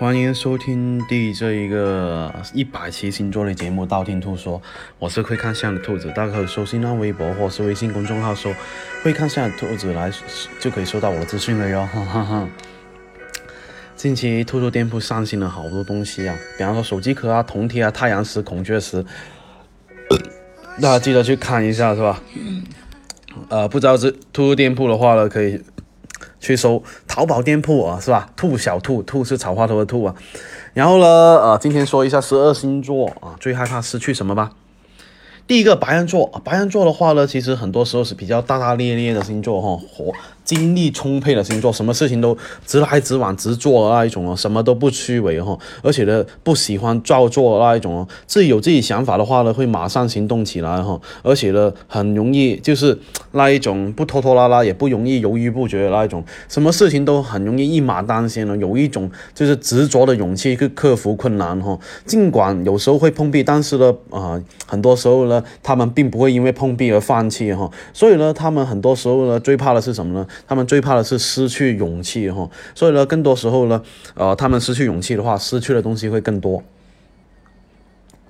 欢迎收听第这一个一百期星座类节目《道听途说》，我是会看相的兔子，大家可以搜新浪微博或是微信公众号搜“会看相的兔子”来就可以收到我的资讯了哟。哈哈哈。近期兔兔店铺上新了好多东西啊，比方说手机壳啊、铜贴啊、太阳石、孔雀石，大家记得去看一下是吧？呃，不知道是兔兔店铺的话呢，可以。去搜淘宝店铺啊，是吧？兔小兔，兔是草花头的兔啊。然后呢，呃，今天说一下十二星座啊，最害怕失去什么吧。第一个白羊座，白羊座的话呢，其实很多时候是比较大大咧咧的星座哈，火精力充沛的星座，什么事情都直来直往、直做那一种哦，什么都不虚伪哈，而且呢，不喜欢照做那一种哦，自己有自己想法的话呢，会马上行动起来哈，而且呢，很容易就是那一种不拖拖拉拉，也不容易犹豫不决的那一种，什么事情都很容易一马当先了，有一种就是执着的勇气去克服困难哈，尽管有时候会碰壁，但是呢，啊，很多时候呢。他们并不会因为碰壁而放弃哈，所以呢，他们很多时候呢，最怕的是什么呢？他们最怕的是失去勇气哈，所以呢，更多时候呢，呃，他们失去勇气的话，失去的东西会更多。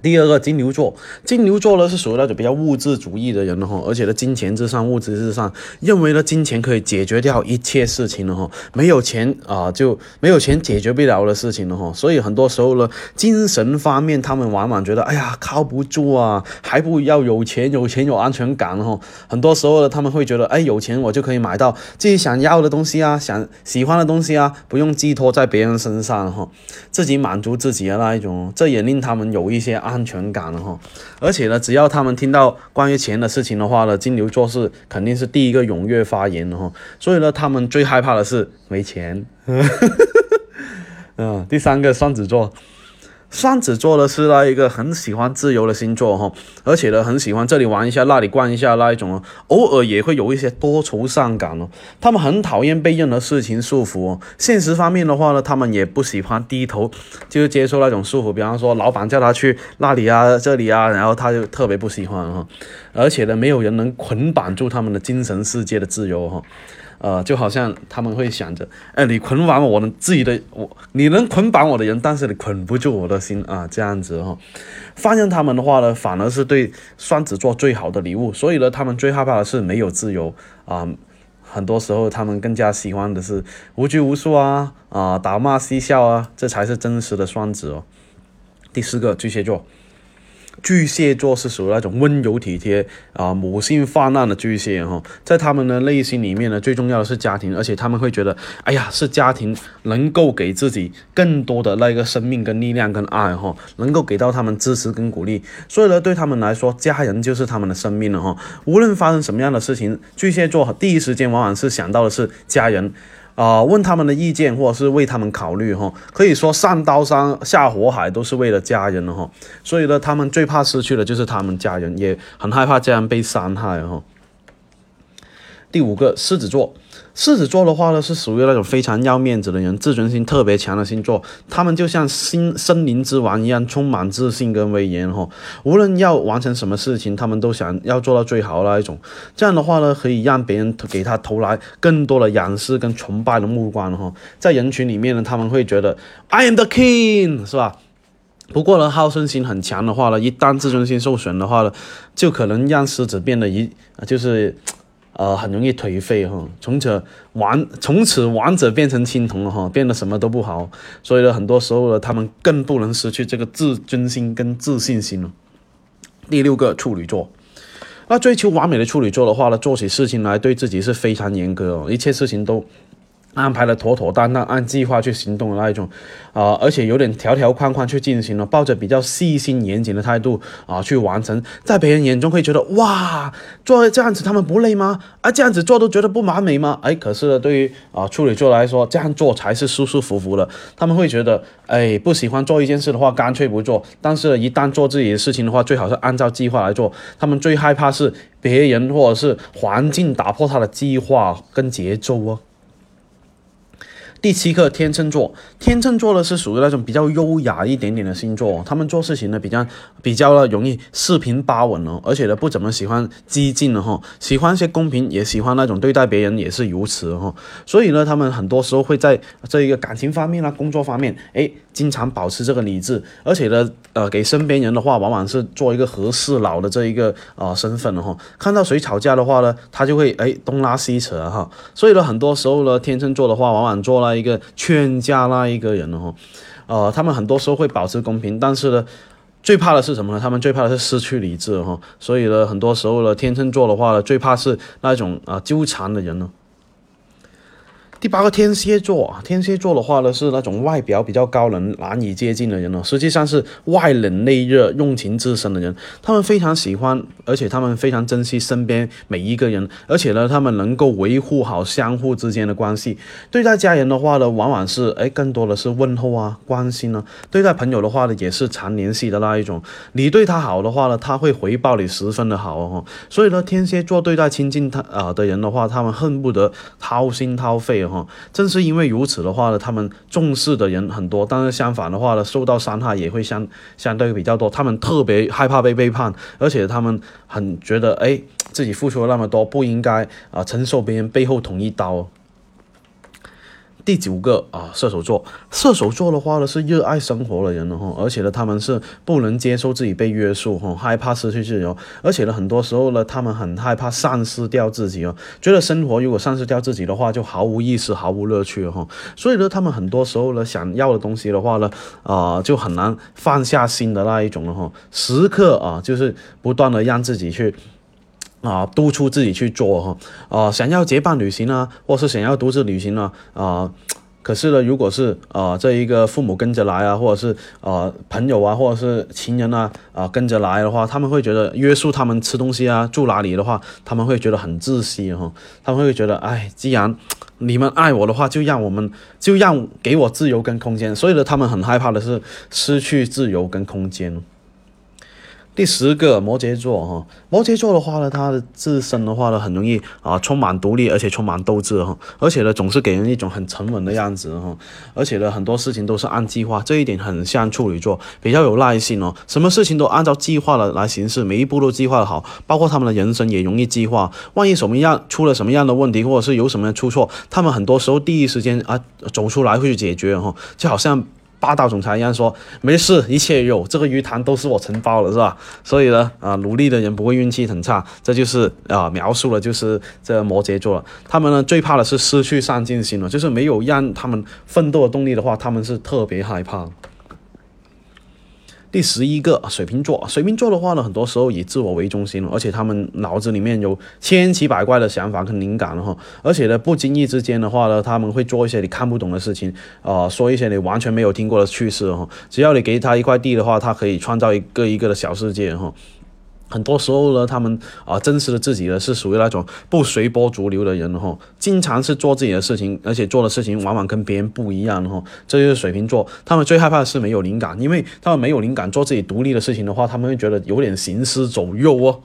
第二个金牛座，金牛座呢是属于那种比较物质主义的人哈，而且呢金钱至上，物质至上，认为呢金钱可以解决掉一切事情了哈，没有钱啊就没有钱解决不了的事情了哈，所以很多时候呢，精神方面他们往往觉得哎呀靠不住啊，还不要有钱，有钱有安全感哈，很多时候呢他们会觉得哎有钱我就可以买到自己想要的东西啊，想喜欢的东西啊，不用寄托在别人身上哈，自己满足自己的那一种，这也令他们有一些安全感了哈，而且呢，只要他们听到关于钱的事情的话呢，金牛座是肯定是第一个踊跃发言的哈，所以呢，他们最害怕的是没钱。嗯，第三个双子座。双子座的是那一个很喜欢自由的星座哈，而且呢很喜欢这里玩一下那里逛一下那一种哦，偶尔也会有一些多愁善感哦。他们很讨厌被任何事情束缚。现实方面的话呢，他们也不喜欢低头，就是接受那种束缚。比方说老板叫他去那里啊这里啊，然后他就特别不喜欢哈。而且呢，没有人能捆绑住他们的精神世界的自由哈。呃，就好像他们会想着，哎，你捆绑我的自己的我，你能捆绑我的人，但是你捆不住我的心啊，这样子哈。放任他们的话呢，反而是对双子座最好的礼物。所以呢，他们最害怕的是没有自由啊。很多时候，他们更加喜欢的是无拘无束啊啊，打骂嬉笑啊，这才是真实的双子哦。第四个，巨蟹座。巨蟹座是属于那种温柔体贴啊，母性泛滥的巨蟹哈，在他们的内心里面呢，最重要的是家庭，而且他们会觉得，哎呀，是家庭能够给自己更多的那个生命跟力量跟爱哈，能够给到他们支持跟鼓励，所以呢，对他们来说，家人就是他们的生命了哈。无论发生什么样的事情，巨蟹座第一时间往往是想到的是家人。啊，问他们的意见，或者是为他们考虑哈，可以说上刀山下火海都是为了家人哈，所以呢，他们最怕失去的就是他们家人，也很害怕家人被伤害哈。第五个，狮子座。狮子座的话呢，是属于那种非常要面子的人，自尊心特别强的星座。他们就像森森林之王一样，充满自信跟威严哈。无论要完成什么事情，他们都想要做到最好那一种。这样的话呢，可以让别人给他投来更多的仰视跟崇拜的目光哈。在人群里面呢，他们会觉得 I am the king，是吧？不过呢，好胜心很强的话呢，一旦自尊心受损的话呢，就可能让狮子变得一就是。呃，很容易颓废哈，从此王从此王者变成青铜了哈，变得什么都不好，所以呢，很多时候呢，他们更不能失去这个自尊心跟自信心了。第六个处女座，那追求完美的处女座的话呢，做起事情来对自己是非常严格哦，一切事情都。安排的妥妥当当，按计划去行动的那一种，啊，而且有点条条框框去进行了，抱着比较细心严谨的态度啊去完成，在别人眼中会觉得哇，做这样子他们不累吗？啊，这样子做都觉得不完美吗？哎，可是，对于啊处女座来说，这样做才是舒舒服服的。他们会觉得，哎，不喜欢做一件事的话，干脆不做。但是，一旦做自己的事情的话，最好是按照计划来做。他们最害怕是别人或者是环境打破他的计划跟节奏哦。第七个天秤座，天秤座呢是属于那种比较优雅一点点的星座，他们做事情呢比较比较呢容易四平八稳哦，而且呢不怎么喜欢激进的哈，喜欢一些公平，也喜欢那种对待别人也是如此哈，所以呢他们很多时候会在这一个感情方面啊、工作方面，哎，经常保持这个理智，而且呢，呃，给身边人的话，往往是做一个和事佬的这一个呃身份的哈，看到谁吵架的话呢，他就会哎东拉西扯哈，所以呢很多时候呢，天秤座的话，往往做了。一个劝架那一个人哈，呃，他们很多时候会保持公平，但是呢，最怕的是什么呢？他们最怕的是失去理智哈，所以呢，很多时候呢，天秤座的话呢，最怕是那种啊纠缠的人呢。第八个天蝎座啊，天蝎座的话呢是那种外表比较高冷、难以接近的人呢，实际上是外冷内热、用情至深的人。他们非常喜欢，而且他们非常珍惜身边每一个人，而且呢，他们能够维护好相互之间的关系。对待家人的话呢，往往是哎更多的是问候啊、关心呢；对待朋友的话呢，也是常联系的那一种。你对他好的话呢，他会回报你十分的好哦。所以呢，天蝎座对待亲近他啊的人的话，他们恨不得掏心掏肺哦。哈，正是因为如此的话呢，他们重视的人很多，但是相反的话呢，受到伤害也会相相对比较多。他们特别害怕被背叛，而且他们很觉得，哎，自己付出了那么多，不应该啊承受别人背后捅一刀。第九个啊，射手座。射手座的话呢，是热爱生活的人了哈，而且呢，他们是不能接受自己被约束哈，害怕失去自由，而且呢，很多时候呢，他们很害怕丧失掉自己哦，觉得生活如果丧失掉自己的话，就毫无意思、毫无乐趣哈。所以呢，他们很多时候呢，想要的东西的话呢，啊，就很难放下心的那一种了哈，时刻啊，就是不断的让自己去。啊，督促自己去做哈，啊，想要结伴旅行啊，或是想要独自旅行呢，啊，可是呢，如果是啊，这一个父母跟着来啊，或者是啊朋友啊，或者是情人啊，啊跟着来的话，他们会觉得约束他们吃东西啊，住哪里的话，他们会觉得很窒息哈，他们会觉得，哎，既然你们爱我的话，就让我们就让给我自由跟空间，所以呢，他们很害怕的是失去自由跟空间。第十个摩羯座哈，摩羯座的话呢，他的自身的话呢，很容易啊，充满独立，而且充满斗志哈，而且呢，总是给人一种很沉稳的样子哈，而且呢，很多事情都是按计划，这一点很像处女座，比较有耐心哦，什么事情都按照计划的来行事，每一步都计划的好，包括他们的人生也容易计划，万一什么样出了什么样的问题，或者是有什么样出错，他们很多时候第一时间啊走出来会去解决哈，就好像。霸道总裁一样说：“没事，一切有这个鱼塘都是我承包了，是吧？所以呢，啊，努力的人不会运气很差。这就是啊，描述了就是这摩羯座，他们呢最怕的是失去上进心了，就是没有让他们奋斗的动力的话，他们是特别害怕。”第十一个水瓶座，水瓶座的话呢，很多时候以自我为中心而且他们脑子里面有千奇百怪的想法跟灵感哈，而且呢，不经意之间的话呢，他们会做一些你看不懂的事情，啊，说一些你完全没有听过的趣事哈，只要你给他一块地的话，他可以创造一个一个的小世界哈。很多时候呢，他们啊，真实的自己呢，是属于那种不随波逐流的人哈，经常是做自己的事情，而且做的事情往往跟别人不一样哈。这就是水瓶座，他们最害怕的是没有灵感，因为他们没有灵感做自己独立的事情的话，他们会觉得有点行尸走肉哦。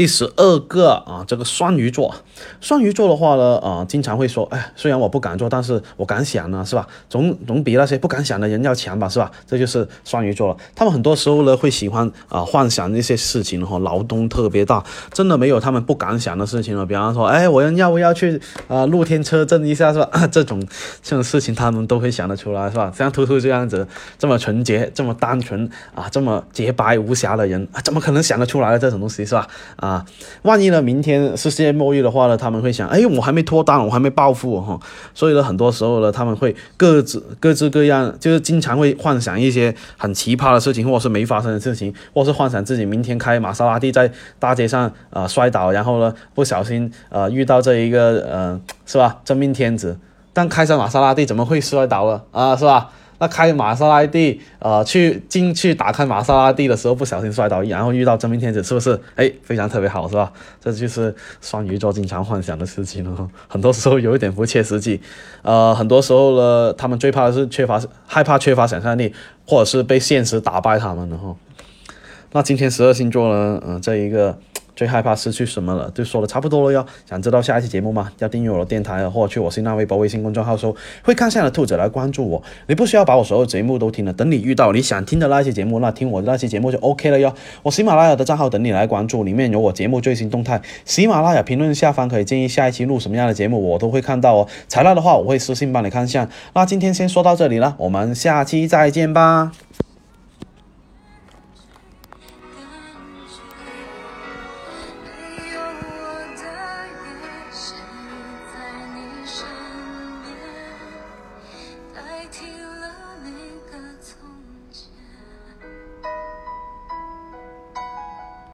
第十二个啊，这个双鱼座，双鱼座的话呢，啊，经常会说，哎，虽然我不敢做，但是我敢想呢，是吧？总总比那些不敢想的人要强吧，是吧？这就是双鱼座了。他们很多时候呢，会喜欢啊幻想一些事情哈，脑洞特别大，真的没有他们不敢想的事情了。比方说，哎，我要不要去啊露天车震一下，是吧？这种这种事情他们都会想得出来，是吧？像图图这样子这么纯洁、这么单纯啊、这么洁白无瑕的人，怎么可能想得出来的这种东西，是吧？啊。啊，万一呢？明天是世界末日的话呢？他们会想，哎，我还没脱单，我还没暴富哈。所以呢，很多时候呢，他们会各自各自各样，就是经常会幻想一些很奇葩的事情，或者是没发生的事情，或是幻想自己明天开玛莎拉蒂在大街上啊摔倒，然后呢不小心呃遇到这一个呃是吧真命天子，但开上玛莎拉蒂怎么会摔倒了啊？是吧？那开玛莎拉蒂，呃，去进去打开玛莎拉蒂的时候不小心摔倒，然后遇到真命天子，是不是？哎，非常特别好，是吧？这就是双鱼座经常幻想的事情了，很多时候有一点不切实际，呃，很多时候呢，他们最怕的是缺乏害怕缺乏想象力，或者是被现实打败他们的哈。那今天十二星座呢，嗯，这一个最害怕失去什么了？就说的差不多了哟。想知道下一期节目吗？要订阅我的电台或者去我新浪微博、微信公众号搜“会看相的兔子”来关注我。你不需要把我所有节目都听了，等你遇到你想听的那些节目，那听我的那期节目就 OK 了哟。我喜马拉雅的账号等你来关注，里面有我节目最新动态。喜马拉雅评论下方可以建议下一期录什么样的节目，我都会看到哦。材料的话，我会私信帮你看相。那今天先说到这里了，我们下期再见吧。